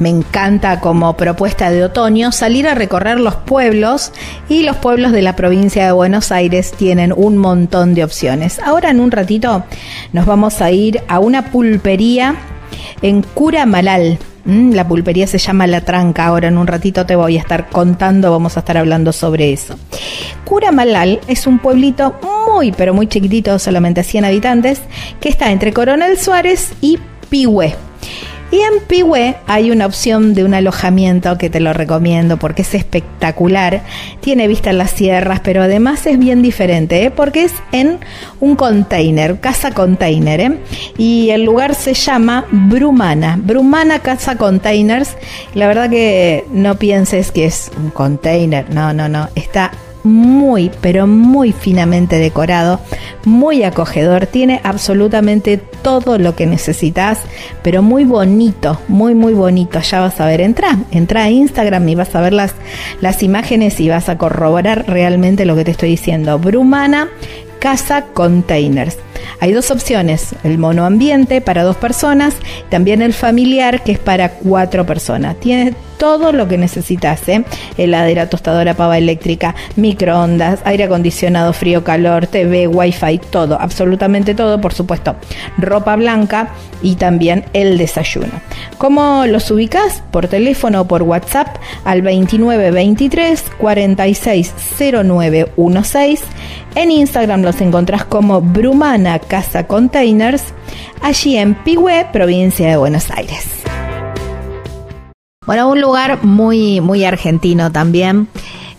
Me encanta como propuesta de otoño salir a recorrer los pueblos y los pueblos de la provincia de Buenos Aires tienen un montón de opciones. Ahora en un ratito nos vamos a ir a una pulpería en Curamalal. Mm, la pulpería se llama La Tranca. Ahora en un ratito te voy a estar contando, vamos a estar hablando sobre eso. Curamalal es un pueblito muy, pero muy chiquitito, solamente 100 habitantes, que está entre Coronel Suárez y Pihue. Y en Pihue hay una opción de un alojamiento que te lo recomiendo porque es espectacular. Tiene vista en las sierras, pero además es bien diferente, ¿eh? porque es en un container, casa container. ¿eh? Y el lugar se llama Brumana. Brumana Casa Containers. La verdad que no pienses que es un container. No, no, no. Está muy, pero muy finamente decorado, muy acogedor, tiene absolutamente todo lo que necesitas, pero muy bonito, muy, muy bonito. Ya vas a ver, entra, entra a Instagram y vas a ver las, las imágenes y vas a corroborar realmente lo que te estoy diciendo. Brumana Casa Containers. Hay dos opciones, el monoambiente para dos personas, también el familiar que es para cuatro personas. Tiene todo lo que necesitas, ¿eh? heladera, tostadora, pava eléctrica, microondas, aire acondicionado, frío, calor, TV, wifi, todo, absolutamente todo, por supuesto, ropa blanca y también el desayuno. ¿Cómo los ubicas? Por teléfono o por WhatsApp al 2923 460916. En Instagram los encontrás como Brumana Casa Containers, allí en Pihue, provincia de Buenos Aires. Bueno, un lugar muy, muy argentino también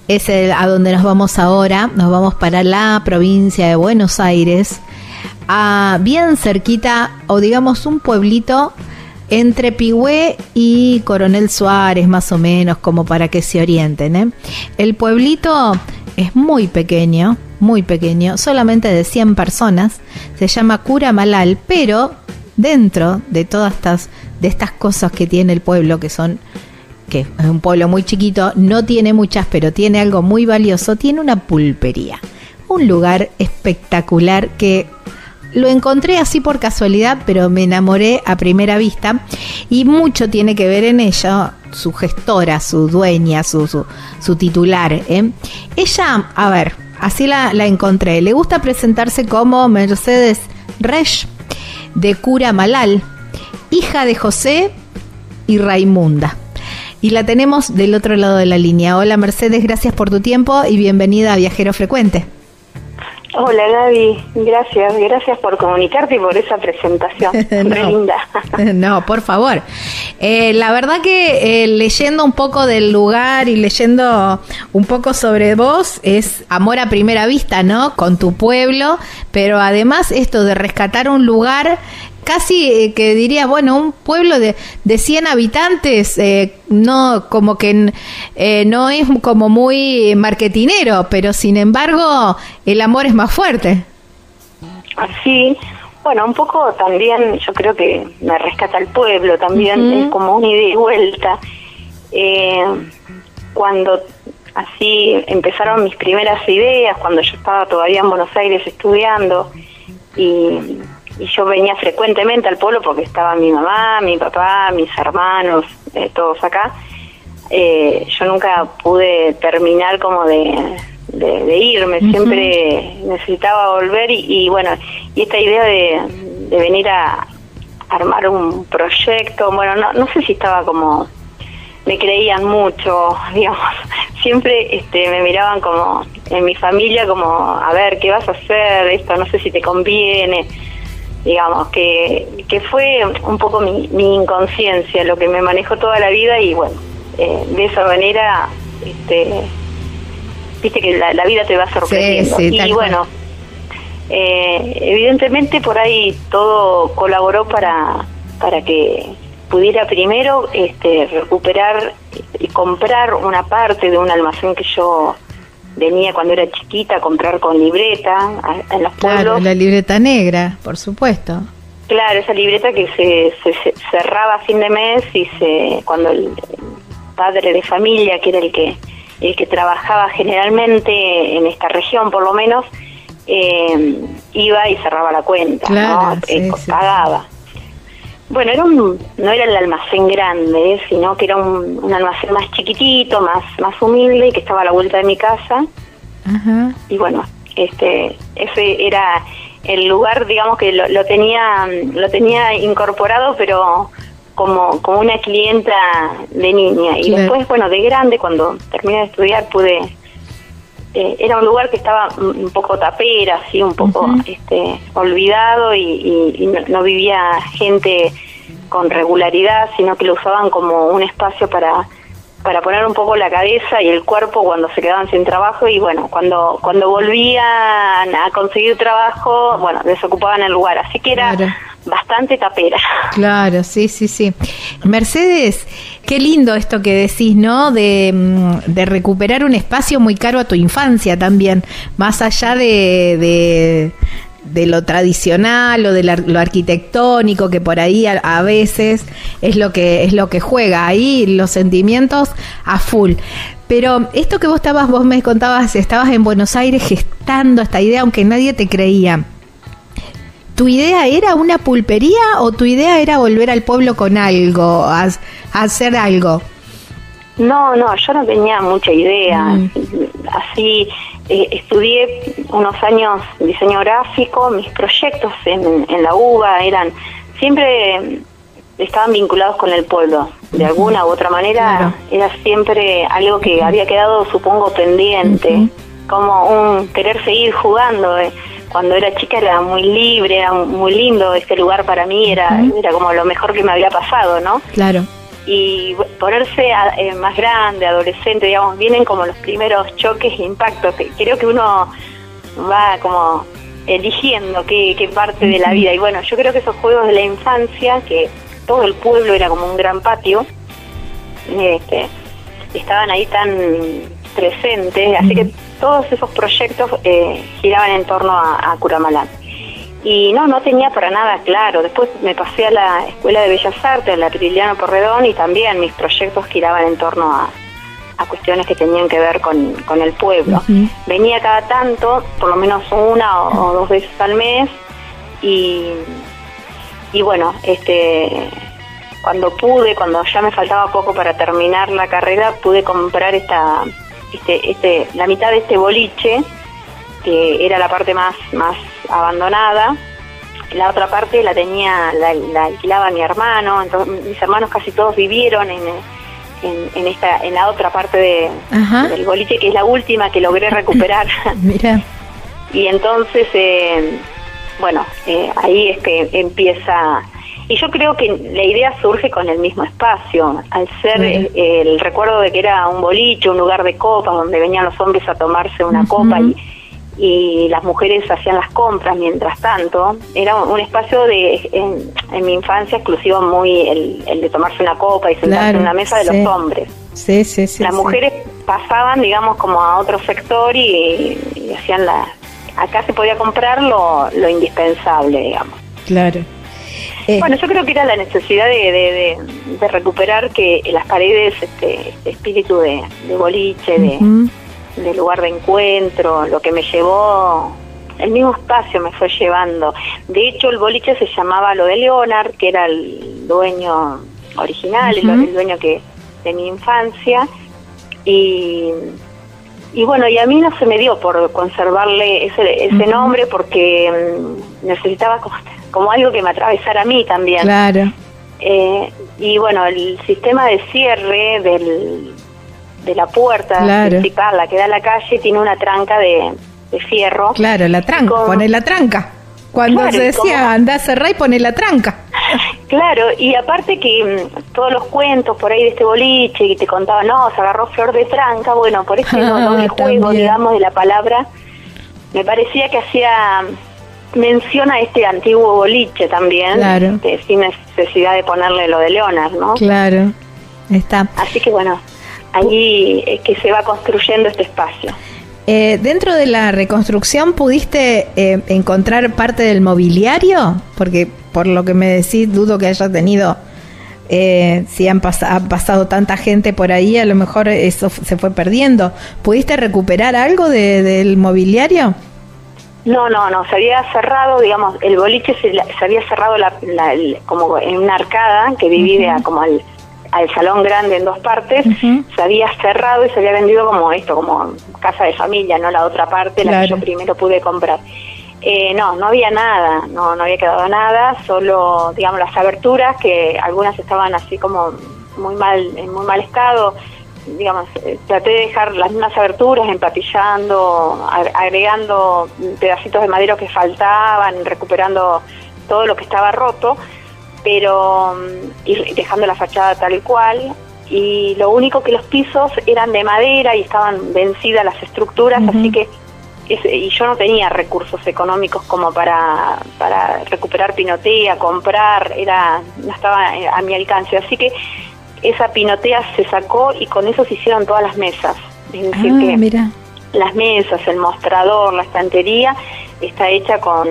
es el, a donde nos vamos ahora. Nos vamos para la provincia de Buenos Aires, a bien cerquita, o digamos un pueblito entre Pigüé y Coronel Suárez, más o menos, como para que se orienten. ¿eh? El pueblito es muy pequeño, muy pequeño, solamente de 100 personas, se llama Cura Malal, pero dentro de todas estas, de estas cosas que tiene el pueblo, que son que es un pueblo muy chiquito, no tiene muchas, pero tiene algo muy valioso, tiene una pulpería. Un lugar espectacular que lo encontré así por casualidad, pero me enamoré a primera vista y mucho tiene que ver en ello su gestora, su dueña, su, su, titular. ¿eh? Ella, a ver, así la, la, encontré, le gusta presentarse como Mercedes Resch de Cura Malal, hija de José y Raimunda. Y la tenemos del otro lado de la línea. Hola Mercedes, gracias por tu tiempo y bienvenida a Viajero Frecuente. Hola Gaby, gracias, gracias por comunicarte y por esa presentación. no, linda. no, por favor. Eh, la verdad que eh, leyendo un poco del lugar y leyendo un poco sobre vos es amor a primera vista, ¿no? Con tu pueblo, pero además esto de rescatar un lugar casi eh, que diría, bueno, un pueblo de, de 100 habitantes, eh, no como que eh, no es como muy marketinero, pero sin embargo el amor es más fuerte. Así, bueno, un poco también yo creo que me rescata el pueblo, también es como un ida y vuelta. cuando así empezaron mis primeras ideas, cuando yo estaba todavía en Buenos Aires estudiando y y yo venía frecuentemente al pueblo porque estaba mi mamá, mi papá, mis hermanos, eh, todos acá. Eh, yo nunca pude terminar como de, de, irme, siempre necesitaba volver y, bueno, y esta idea de, de venir a armar un proyecto, bueno, no, no sé si estaba como me creían mucho, digamos, siempre este, me miraban como en mi familia como, a ver, ¿qué vas a hacer? Esto no sé si te conviene digamos, que, que fue un poco mi, mi inconsciencia lo que me manejó toda la vida y bueno, eh, de esa manera, este, viste que la, vida te va sorprendiendo. y bueno, eh, evidentemente por ahí todo colaboró para, para que pudiera primero este, recuperar y comprar una parte de un almacén que yo venía cuando era chiquita a comprar con libreta en los pueblos. Claro, la libreta negra, por supuesto. Claro, esa libreta que se, se, cerraba a fin de mes y se cuando el padre de familia, que era el que el que trabajaba generalmente en esta región, por lo menos, eh, iba y cerraba la cuenta, ¿no? Eh, pagaba. Bueno, era un, no era el almacén grande, sino que era un, almacén más chiquitito, más más humilde y que estaba a la vuelta de mi casa. Y bueno, este ese era el lugar, digamos que lo, tenía lo tenía incorporado, pero como, como una clienta de niña. Y después, bueno, de grande, cuando terminé de estudiar, pude eh, era un lugar que estaba un poco tapera, así un poco este, olvidado y, no, vivía gente con regularidad, sino que lo usaban como un espacio para para poner un poco la cabeza y el cuerpo cuando se quedaban sin trabajo y bueno, cuando cuando volvían a conseguir trabajo, bueno, desocupaban el lugar, así que era bastante tapera. Claro, sí, sí, sí. Mercedes, qué lindo esto que decís, ¿no? De, mm, de recuperar un espacio muy caro a tu infancia también, más allá de, de, lo tradicional o de lo arquitectónico que por ahí a, veces es lo que es lo que juega ahí los sentimientos a full pero esto que vos estabas vos me contabas estabas en Buenos Aires gestando esta idea aunque nadie te creía ¿Tu idea era una pulpería o tu idea era volver al pueblo con algo, a, hacer algo? No, no, yo no tenía mucha idea. Mm. Así eh, estudié unos años diseño gráfico, mis proyectos en, la UBA eran siempre estaban vinculados con el pueblo. De alguna u otra manera era siempre algo que había quedado, supongo, pendiente, como un querer seguir jugando. Eh cuando era chica era muy libre, era muy lindo este lugar para mí, era, era como lo mejor que me había pasado, ¿no? Claro. Y ponerse eh, más grande, adolescente, digamos, vienen como los primeros choques e impactos. Creo que uno va como eligiendo qué, qué parte de la vida. Y bueno, yo creo que esos juegos de la infancia, que todo el pueblo era como un gran patio, este, estaban ahí tan presentes, así que todos esos proyectos eh, giraban en torno a, a Curamalán. Y no, no tenía para nada claro. Después me pasé a la Escuela de Bellas Artes, la Priliano Porredón, y también mis proyectos giraban en torno a, cuestiones que tenían que ver con, el pueblo. Venía cada tanto, por lo menos una o, dos veces al mes, y, y bueno, este cuando pude, cuando ya me faltaba poco para terminar la carrera, pude comprar esta este, este, la mitad de este boliche, que era la parte más, más abandonada, la otra parte la tenía, la, alquilaba mi hermano, entonces mis hermanos casi todos vivieron en, en, esta, en la otra parte de, del boliche, que es la última que logré recuperar. Mira. y entonces, eh, bueno, eh, ahí es que empieza. Y yo creo que la idea surge con el mismo espacio, al ser el, recuerdo de que era un boliche, un lugar de copas, donde venían los hombres a tomarse una copa y, las mujeres hacían las compras mientras tanto. Era un, espacio de, en, mi infancia exclusivo muy el, de tomarse una copa y sentarse en una mesa de los hombres. Sí, sí, sí. Las mujeres pasaban, digamos, como a otro sector y, hacían la... Acá se podía comprar lo, lo indispensable, digamos. Claro. Eh, bueno, yo creo que era la necesidad de, recuperar que las paredes, este, este espíritu de, boliche, de, lugar de encuentro, lo que me llevó, el mismo espacio me fue llevando. De hecho, el boliche se llamaba lo de Leonard, que era el dueño original, el, dueño que de mi infancia. Y, y bueno, y a mí no se me dio por conservarle ese, ese nombre porque mm, necesitaba como algo que me atravesara a mí también. Claro. Eh, y bueno, el sistema de cierre del, de la puerta principal, la que da a la calle, tiene una tranca de, fierro. Claro, la tranca, pone la tranca. Cuando se decía anda a cerrar y pone la tranca. Claro, y aparte que mm, todos los cuentos por ahí de este boliche y te contaban, no, se agarró flor de tranca, bueno, por ese doble juego, digamos, de la palabra, me parecía que hacía menciona este antiguo boliche también, este, sin necesidad de ponerle lo de Leonard, ¿no? Claro, está. Así que bueno, allí es que se va construyendo este espacio. Eh, dentro de la reconstrucción, ¿pudiste eh, encontrar parte del mobiliario? Porque por lo que me decís, dudo que haya tenido, eh, si han ha pasado tanta gente por ahí, a lo mejor eso se fue perdiendo. ¿Pudiste recuperar algo del mobiliario? No, no, no, se había cerrado, digamos, el boliche se, había cerrado la, como en una arcada que divide a, como al, salón grande en dos partes, se había cerrado y se había vendido como esto, como casa de familia, no la otra parte, la que yo primero pude comprar. Eh, no, no había nada, no, no había quedado nada, solo, digamos, las aberturas, que algunas estaban así como muy mal, en muy mal estado, digamos, eh, traté de dejar las mismas aberturas, empatillando, agregando pedacitos de madera que faltaban, recuperando todo lo que estaba roto, pero mm, y dejando la fachada tal cual. Y lo único que los pisos eran de madera y estaban vencidas las estructuras, así que y yo no tenía recursos económicos como para, para recuperar pinotea, comprar, era no estaba a mi alcance, así que esa pinotea se sacó y con eso se hicieron todas las mesas. Es decir, ah, que las mesas, el mostrador, la estantería, está hecha con,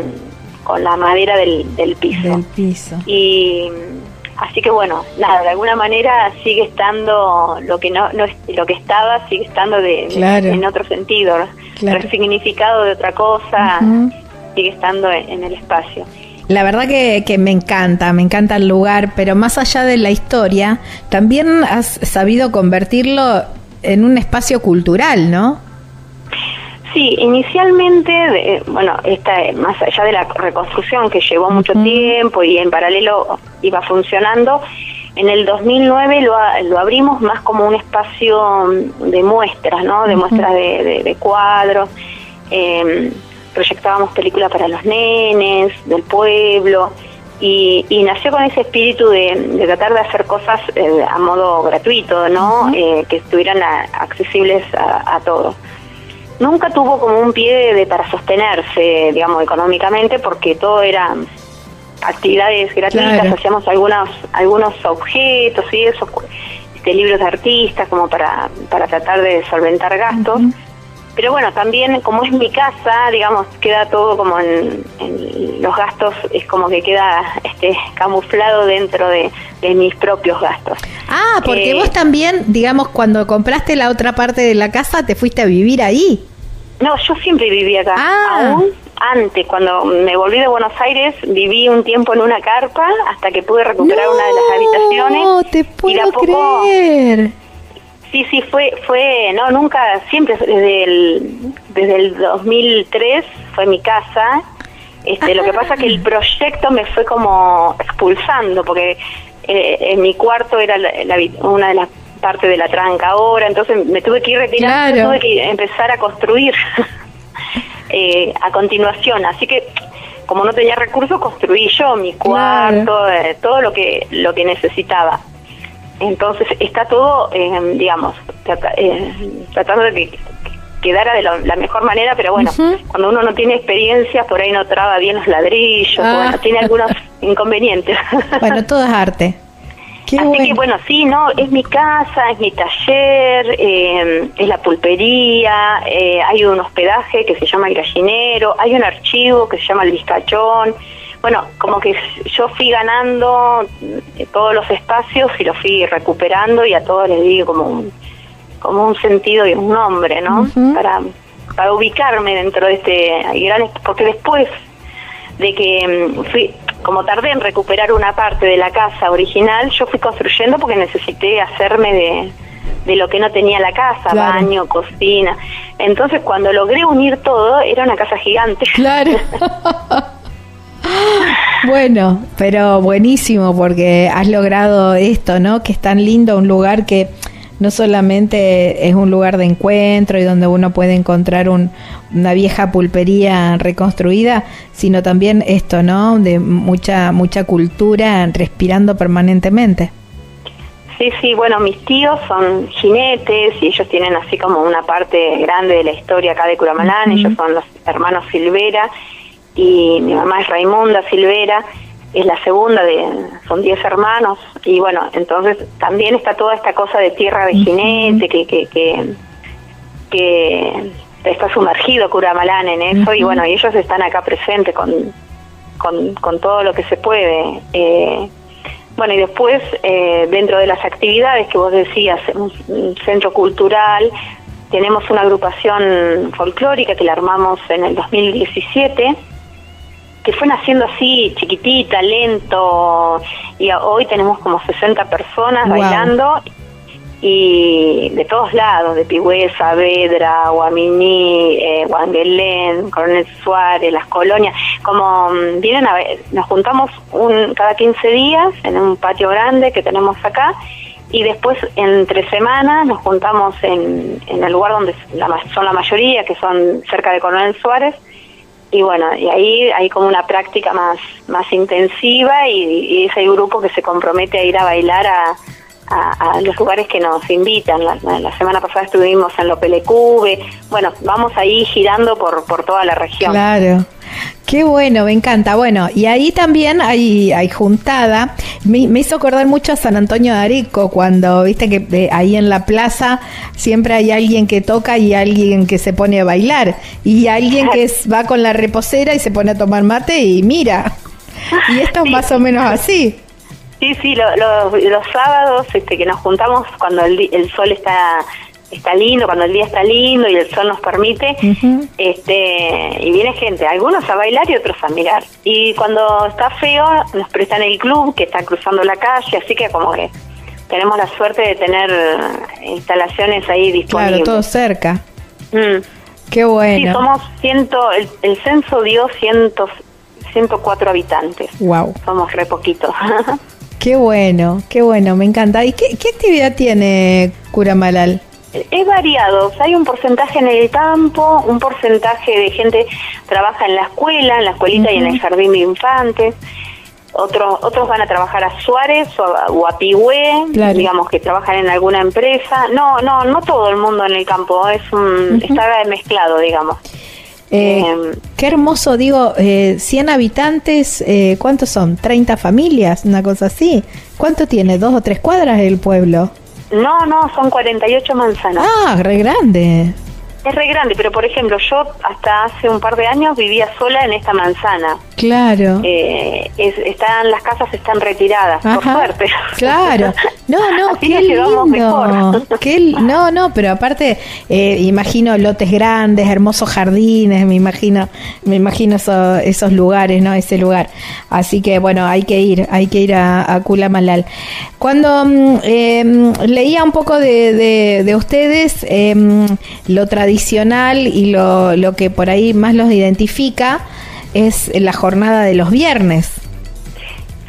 con la madera del, del piso. Del piso. Y así que bueno, nada, de alguna manera sigue estando lo que no, no lo que estaba sigue estando de, en otro sentido, claro. resignificado de otra cosa, sigue estando en el espacio. La verdad que, que, me encanta, me encanta el lugar, pero más allá de la historia, también has sabido convertirlo en un espacio cultural, ¿no? Sí, inicialmente, bueno, esta, más allá de la reconstrucción que llevó mucho tiempo y en paralelo iba funcionando, en el 2009 lo, lo abrimos más como un espacio de muestras, ¿no? De muestras de, de, cuadros. Eh, proyectábamos películas para los nenes, del pueblo, y, nació con ese espíritu de, tratar de hacer cosas eh, a modo gratuito, ¿no? Eh, que estuvieran accesibles a, todos. Nunca tuvo como un pie de, para sostenerse, digamos, económicamente, porque todo era actividades gratuitas, hacíamos algunos algunos objetos y eso, este, libros de artistas como para, para tratar de solventar gastos. Pero bueno, también como es mi casa, digamos, queda todo como en, los gastos, es como que queda este camuflado dentro de, mis propios gastos. Ah, porque eh, vos también, digamos, cuando compraste la otra parte de la casa, te fuiste a vivir ahí. No, yo siempre viví acá. Ah. Aún antes, cuando me volví de Buenos Aires, viví un tiempo en una carpa hasta que pude recuperar una de las habitaciones. No, te puedo creer. Sí, sí, fue, fue, no, nunca, siempre desde el, desde el 2003 fue mi casa. Este, lo que pasa es que el proyecto me fue como expulsando, porque eh, en mi cuarto era una de las partes de la tranca ahora, entonces me tuve que ir retirando, tuve que empezar a construir eh, a continuación. Así que como no tenía recursos, construí yo mi cuarto, eh, todo lo que, lo que necesitaba. Entonces está todo, eh, digamos, eh, tratando de que quedara de la mejor manera, pero bueno, cuando uno no tiene experiencia, por ahí no traba bien los ladrillos, ah. bueno, tiene algunos inconvenientes. Bueno, todo es arte. Así que bueno, sí, no, es mi casa, es mi taller, eh, es la pulpería, hay un hospedaje que se llama el gallinero, hay un archivo que se llama el bizcachón, bueno, como que yo fui ganando todos los espacios y los fui recuperando y a todos les di como un, como un sentido y un nombre, ¿no? para, para ubicarme dentro de este gran... Porque después de que mm, fui, como tardé en recuperar una parte de la casa original, yo fui construyendo porque necesité hacerme de, de lo que no tenía la casa, baño, cocina. Entonces cuando logré unir todo, era una casa gigante. Claro. Bueno, pero buenísimo porque has logrado esto, ¿no? Que es tan lindo un lugar que no solamente es un lugar de encuentro y donde uno puede encontrar una vieja pulpería reconstruida, sino también esto, ¿no? De mucha mucha cultura respirando permanentemente. Sí, sí, bueno, mis tíos son jinetes y ellos tienen así como una parte grande de la historia acá de Curamalán, ellos son los hermanos Silvera y mi mamá es Raimunda Silvera, es la segunda de, son 10 hermanos, y bueno, entonces también está toda esta cosa de tierra de jinete, que, que, que, que está sumergido Curamalán en eso, y bueno, y ellos están acá presentes con, con, con todo lo que se puede. Eh, bueno, y después, eh, dentro de las actividades que vos decías, un, centro cultural, tenemos una agrupación folclórica que la armamos en el 2017, que fue naciendo así, chiquitita, lento, y hoy tenemos como 60 personas bailando y de todos lados, de Pigüe, Saavedra, Guaminí, eh, Guanguelén, Coronel Suárez, las colonias, como mm, vienen a ver, nos juntamos un, cada 15 días en un patio grande que tenemos acá y después entre semanas nos juntamos en, en el lugar donde la, son la mayoría, que son cerca de Coronel Suárez, y bueno, y ahí hay como una práctica más, más intensiva y, y es el grupo que se compromete a ir a bailar a a, los lugares que nos invitan. La, semana pasada estuvimos en Lopelecube. Bueno, vamos ahí girando por, por toda la región. Claro. Qué bueno, me encanta. Bueno, y ahí también hay, hay juntada. Me, hizo acordar mucho a San Antonio de Arico, cuando viste que eh, ahí en la plaza siempre hay alguien que toca y alguien que se pone a bailar. Y alguien que va con la reposera y se pone a tomar mate y mira. Y esto es más o menos así. Sí, sí, los sábados este, que nos juntamos cuando el, el sol está está lindo, cuando el día está lindo y el sol nos permite, este y viene gente, algunos a bailar y otros a mirar. Y cuando está feo nos prestan el club que está cruzando la calle, así que como que tenemos la suerte de tener instalaciones ahí disponibles. Claro, todo cerca. Mm. Qué bueno. Sí, somos ciento, el, el censo dio cientos, 104 habitantes. Wow. Somos re poquitos. Qué bueno, qué bueno, me encanta. ¿Y qué, actividad tiene Curamalal? Es variado, hay un porcentaje en el campo, un porcentaje de gente trabaja en la escuela, en la escuelita y en el jardín de infantes, otros otros van a trabajar a Suárez o a, Pigüé, digamos que trabajan en alguna empresa. No, no, no todo el mundo en el campo, es un, está mezclado, digamos. Eh, em, qué hermoso, digo, eh, 100 habitantes, eh, ¿cuántos son? ¿30 familias? Una cosa así. ¿Cuánto tiene? ¿Dos o tres cuadras el pueblo? No, no, son 48 manzanas. Ah, re grande. Es re grande, pero por ejemplo, yo hasta hace un par de años vivía sola en esta manzana. Claro. Eh, están las casas están retiradas, por suerte. Claro. No, no, qué lindo. no, no, pero aparte eh, imagino lotes grandes, hermosos jardines, me imagino, me imagino esos lugares, ¿no? Ese lugar. Así que bueno, hay que ir, hay que ir a, a Kulamalal. Cuando mm, em, leía un poco de, de, ustedes, em, lo tradicional y lo, lo que por ahí más los identifica es la jornada de los viernes.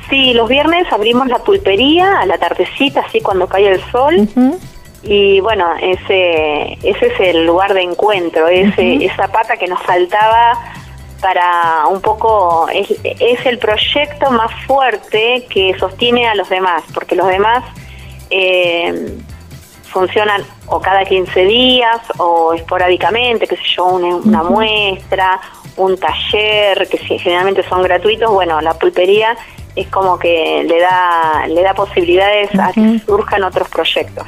Sí, los viernes abrimos la pulpería a la tardecita, así cuando cae el sol. Y bueno, ese, ese es el lugar de encuentro, ese, esa pata que nos faltaba para un poco, es, es, el proyecto más fuerte que sostiene a los demás, porque los demás eh, funcionan o cada 15 días o esporádicamente, qué sé yo, una, muestra, un taller, que generalmente son gratuitos, bueno, la pulpería es como que le da, le da posibilidades a que surjan otros proyectos.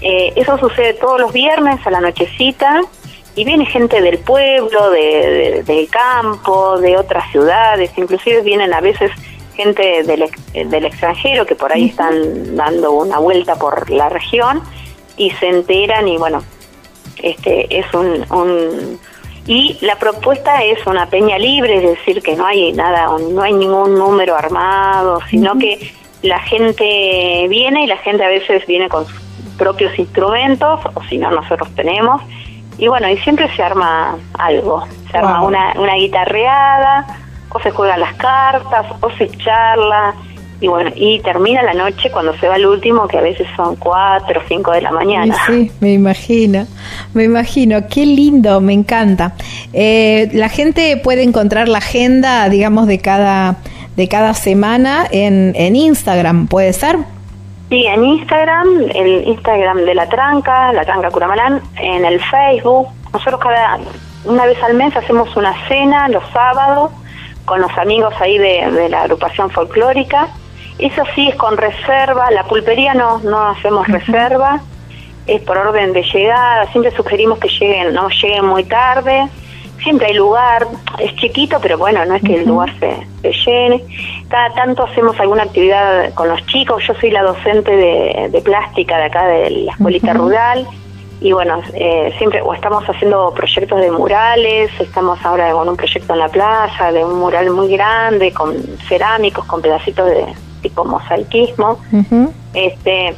Eh, eso sucede todos los viernes a la nochecita y viene gente del pueblo, de, del campo, de otras ciudades, inclusive vienen a veces gente del, del extranjero que por ahí están dando una vuelta por la región y se enteran y bueno, este es un, un y la propuesta es una peña libre, es decir, que no hay nada, no hay ningún número armado, sino que la gente viene y la gente a veces viene con sus propios instrumentos, o si no, nosotros tenemos, y bueno, y siempre se arma algo, se arma una, una guitarreada, o se juegan las cartas, o se charla, y bueno, y termina la noche cuando se va el último, que a veces son 4 o 5 de la mañana. Sí, me imagino, me imagino, qué lindo, me encanta. Eh, la gente puede encontrar la agenda, digamos, de cada, de cada semana en, en Instagram, ¿puede ser? Sí, en Instagram, el Instagram de La Tranca, La Tranca Curamalán, en el Facebook. Nosotros cada una vez al mes hacemos una cena los sábados con los amigos ahí de, la agrupación folclórica. Eso sí es con reserva, la pulpería no, no hacemos reserva, es por orden de llegada, siempre sugerimos que lleguen, no lleguen muy tarde, siempre hay lugar, es chiquito, pero bueno, no es que el lugar se, se, llene. Cada tanto hacemos alguna actividad con los chicos, yo soy la docente de, plástica de acá de la escuelita rural y bueno, eh, siempre o estamos haciendo proyectos de murales, estamos ahora con un proyecto en la plaza de un mural muy grande con cerámicos, con pedacitos de tipo mosaicismo. Este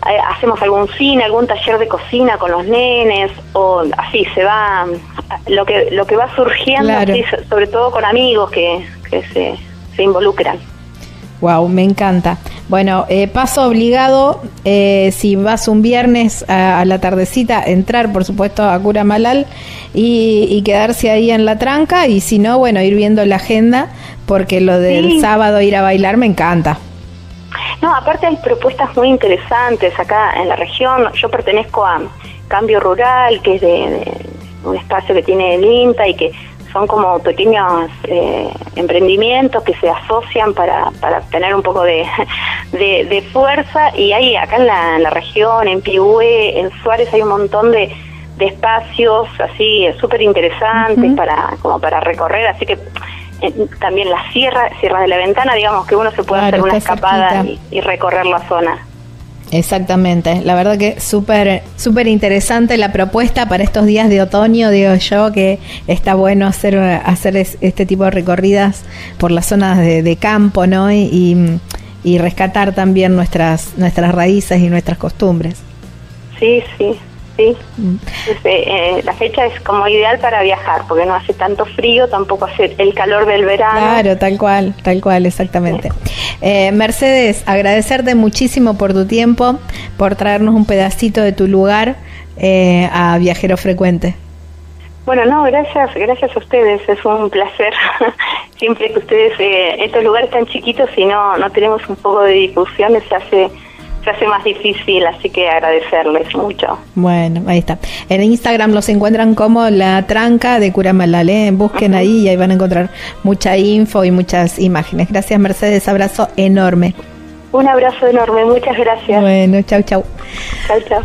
hacemos algún cine, algún taller de cocina con los nenes o así se va lo que lo que va surgiendo sobre todo con amigos que, que se, se involucran. Wow, me encanta. Bueno, eh, paso obligado, eh, si vas un viernes a, la tardecita, entrar por supuesto a Cura Malal y, quedarse ahí en la tranca y si no, bueno, ir viendo la agenda porque lo del sábado ir a bailar me encanta. No, aparte hay propuestas muy interesantes acá en la región. Yo pertenezco a Cambio Rural, que es de, un espacio que tiene el INTA y que son como pequeños eh, emprendimientos que se asocian para, para tener un poco de, de, fuerza. Y hay acá en la, en la región, en Pihue, en Suárez hay un montón de, de espacios así súper interesantes para como para recorrer, así que eh, también la sierra, Sierra de la Ventana, digamos que uno se puede hacer una escapada y recorrer la zona. Exactamente, la verdad que súper súper interesante la propuesta para estos días de otoño, digo yo, que está bueno hacer, hacer este tipo de recorridas por las zonas de, campo, ¿no? Y, y, rescatar también nuestras, nuestras raíces y nuestras costumbres. Sí, sí, sí. Mm. Eh, la fecha es como ideal para viajar, porque no hace tanto frío, tampoco hace el calor del verano. Claro, tal cual, tal cual, exactamente. Eh, Mercedes, agradecerte muchísimo por tu tiempo, por traernos un pedacito de tu lugar eh, a Viajero Frecuente. Bueno, no, gracias, gracias a ustedes, es un placer. Siempre que ustedes, estos lugares tan chiquitos, si no, no tenemos un poco de difusión, se hace se hace más difícil, así que agradecerles mucho. Bueno, ahí está. En Instagram los encuentran como La Tranca de Curamalal, ¿eh? busquen ahí y ahí van a encontrar mucha info y muchas imágenes. Gracias Mercedes, abrazo enorme. Un abrazo enorme, muchas gracias. Bueno, chau, chau. Chau, chau.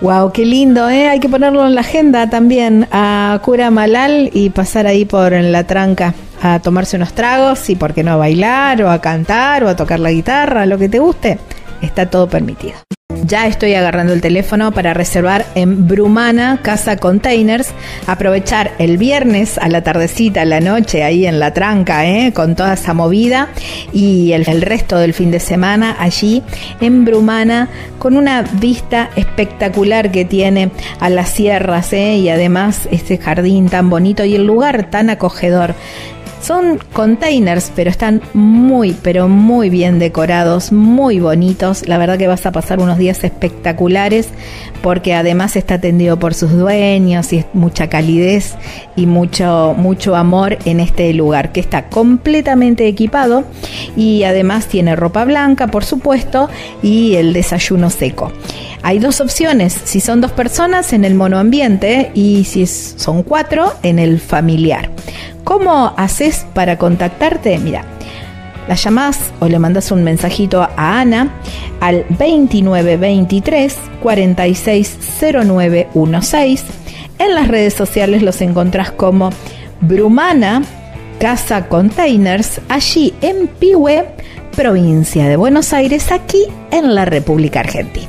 Wow, qué lindo, ¿eh? Hay que ponerlo en la agenda también a Cura Malal y pasar ahí por la tranca a tomarse unos tragos y, ¿por qué no, a bailar o a cantar o a tocar la guitarra, lo que te guste está todo permitido. Ya estoy agarrando el teléfono para reservar en Brumana Casa Containers. Aprovechar el viernes a la tardecita, a la noche, ahí en la tranca, ¿eh? con toda esa movida. Y el, resto del fin de semana allí en Brumana, con una vista espectacular que tiene a las sierras ¿eh? y además este jardín tan bonito y el lugar tan acogedor. Son containers, pero están muy, pero muy bien decorados, muy bonitos. La verdad que vas a pasar unos días espectaculares porque además está atendido por sus dueños y es mucha calidez y mucho, mucho amor en este lugar que está completamente equipado y además tiene ropa blanca, por supuesto, y el desayuno seco. Hay dos opciones, si son dos personas en el monoambiente y si son cuatro en el familiar. ¿Cómo haces para contactarte? Mira, la llamás o le mandas un mensajito a Ana al 2923 460916. En las redes sociales los encontrás como Brumana Casa Containers, allí en Pihue, provincia de Buenos Aires, aquí en la República Argentina.